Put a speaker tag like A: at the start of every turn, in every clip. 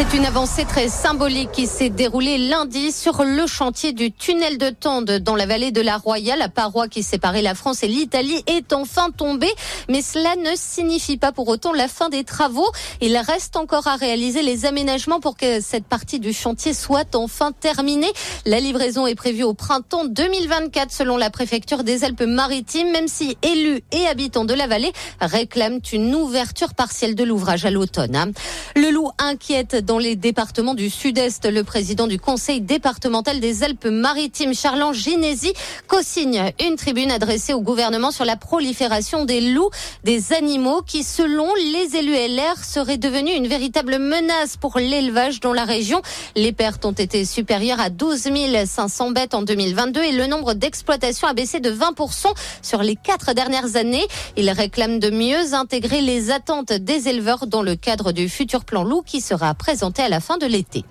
A: C'est une avancée très symbolique qui s'est déroulée lundi sur le chantier du tunnel de Tende dans la vallée de la Roya. La paroi qui séparait la France et l'Italie est enfin tombée, mais cela ne signifie pas pour autant la fin des travaux. Il reste encore à réaliser les aménagements pour que cette partie du chantier soit enfin terminée. La livraison est prévue au printemps 2024 selon la préfecture des Alpes-Maritimes, même si élus et habitants de la vallée réclament une ouverture partielle de l'ouvrage à l'automne. Loup inquiète dans les départements du Sud-Est. Le président du Conseil départemental des Alpes-Maritimes, Charles Ginési, co-signe une tribune adressée au gouvernement sur la prolifération des loups, des animaux qui, selon les élus LR, seraient devenus une véritable menace pour l'élevage dans la région. Les pertes ont été supérieures à 12 500 bêtes en 2022 et le nombre d'exploitations a baissé de 20% sur les quatre dernières années. Il réclame de mieux intégrer les attentes des éleveurs dans le cadre du futur plan loup qui sera présenté à la fin de l'été.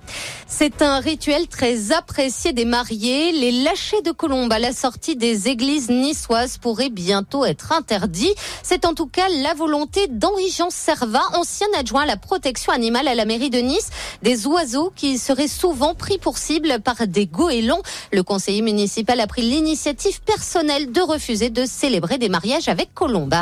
A: C'est un rituel très apprécié des mariés. Les lâchers de colombes à la sortie des églises niçoises pourraient bientôt être interdits. C'est en tout cas la volonté d'Henri-Jean Servat, ancien adjoint à la protection animale à la mairie de Nice. Des oiseaux qui seraient souvent pris pour cible par des goélands. Le conseiller municipal a pris l'initiative personnelle de refuser de célébrer des mariages avec colombes.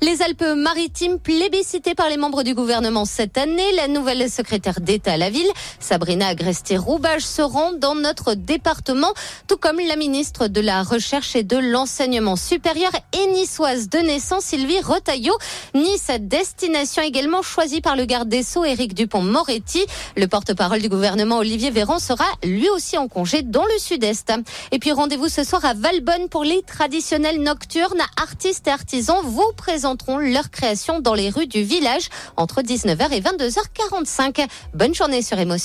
A: Les Alpes-Maritimes plébiscitées par les membres du gouvernement cette année. La nouvelle secrétaire d'État à la ville, Sabrina Agresti-Roubache, se rend dans notre département, tout comme la ministre de la Recherche et de l'Enseignement supérieur et niçoise de naissance, Sylvie Retailleau. Nice, destination également choisie par le garde des Sceaux, Éric Dupont-Moretti. Le porte-parole du gouvernement, Olivier Véran, sera lui aussi en congé dans le sud-est. Et puis rendez-vous ce soir à Valbonne pour les traditionnels nocturnes. Artistes et artisans vous présenteront leur création dans les rues du village entre 19h et 22h45. Bonne journée sur Émotion.